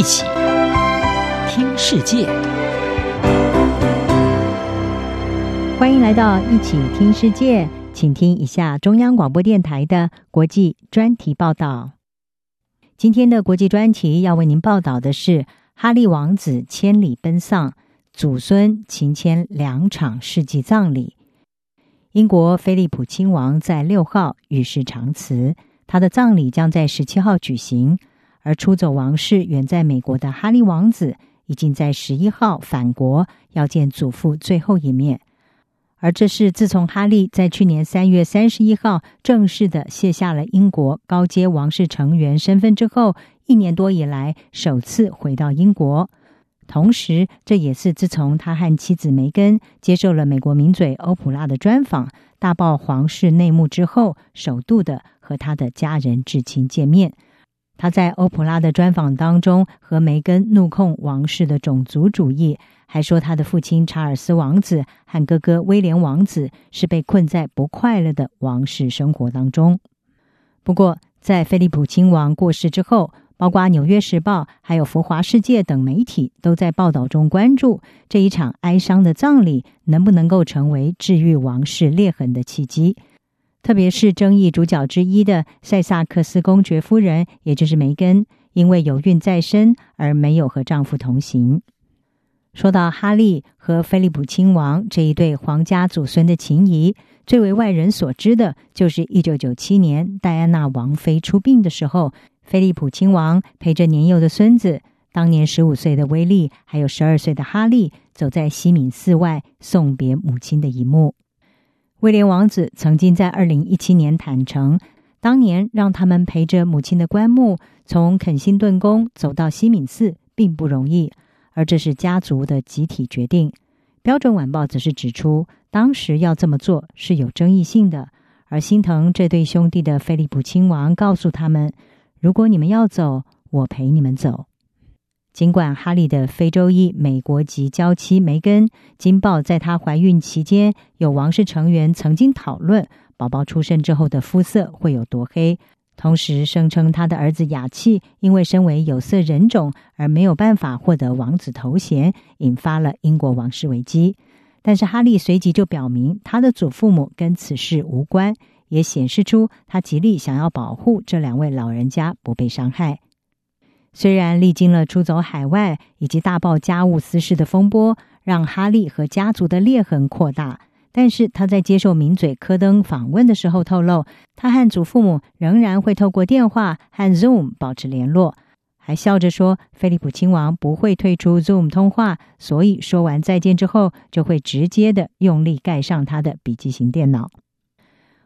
一起听世界，欢迎来到一起听世界，请听一下中央广播电台的国际专题报道。今天的国际专题要为您报道的是哈利王子千里奔丧，祖孙情牵两场世纪葬礼。英国菲利普亲王在六号与世长辞，他的葬礼将在十七号举行。而出走王室远在美国的哈利王子，已经在十一号返国，要见祖父最后一面。而这是自从哈利在去年三月三十一号正式的卸下了英国高阶王室成员身份之后，一年多以来首次回到英国。同时，这也是自从他和妻子梅根接受了美国名嘴欧普拉的专访，大爆皇室内幕之后，首度的和他的家人至亲见面。他在欧普拉的专访当中和梅根怒控王室的种族主义，还说他的父亲查尔斯王子和哥哥威廉王子是被困在不快乐的王室生活当中。不过，在菲利普亲王过世之后，包括《纽约时报》还有浮华世界等媒体都在报道中关注这一场哀伤的葬礼能不能够成为治愈王室裂痕的契机。特别是争议主角之一的塞萨克斯公爵夫人，也就是梅根，因为有孕在身而没有和丈夫同行。说到哈利和菲利普亲王这一对皇家祖孙的情谊，最为外人所知的就是一九九七年戴安娜王妃出殡的时候。菲利普亲王陪着年幼的孙子，当年十五岁的威利，还有十二岁的哈利，走在西敏寺外送别母亲的一幕。威廉王子曾经在二零一七年坦诚，当年让他们陪着母亲的棺木从肯辛顿宫走到西敏寺并不容易，而这是家族的集体决定。标准晚报则是指出，当时要这么做是有争议性的，而心疼这对兄弟的菲利普亲王告诉他们。如果你们要走，我陪你们走。尽管哈利的非洲裔美国籍娇妻梅根，金报在她怀孕期间，有王室成员曾经讨论宝宝出生之后的肤色会有多黑，同时声称他的儿子雅契因为身为有色人种而没有办法获得王子头衔，引发了英国王室危机。但是哈利随即就表明，他的祖父母跟此事无关。也显示出他极力想要保护这两位老人家不被伤害。虽然历经了出走海外以及大爆家务私事的风波，让哈利和家族的裂痕扩大，但是他在接受名嘴柯登访问的时候透露，他和祖父母仍然会透过电话和 Zoom 保持联络，还笑着说，菲利普亲王不会退出 Zoom 通话，所以说完再见之后，就会直接的用力盖上他的笔记型电脑。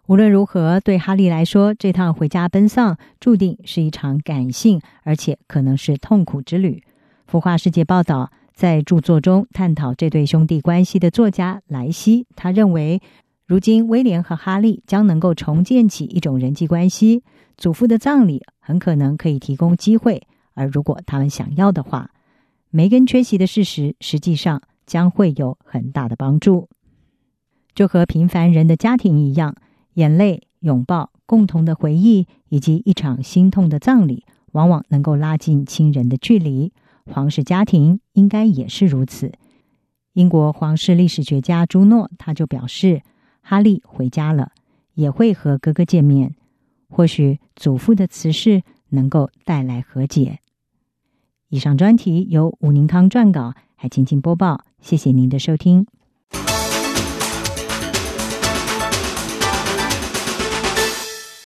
无论如何，对哈利来说，这趟回家奔丧注定是一场感性，而且可能是痛苦之旅。福华世界报道，在著作中探讨这对兄弟关系的作家莱西，他认为，如今威廉和哈利将能够重建起一种人际关系，祖父的葬礼很可能可以提供机会，而如果他们想要的话，梅根缺席的事实实际上将会有很大的帮助。就和平凡人的家庭一样。眼泪、拥抱、共同的回忆，以及一场心痛的葬礼，往往能够拉近亲人的距离。皇室家庭应该也是如此。英国皇室历史学家朱诺他就表示，哈利回家了，也会和哥哥见面。或许祖父的辞世能够带来和解。以上专题由武宁康撰稿，还请请播报。谢谢您的收听。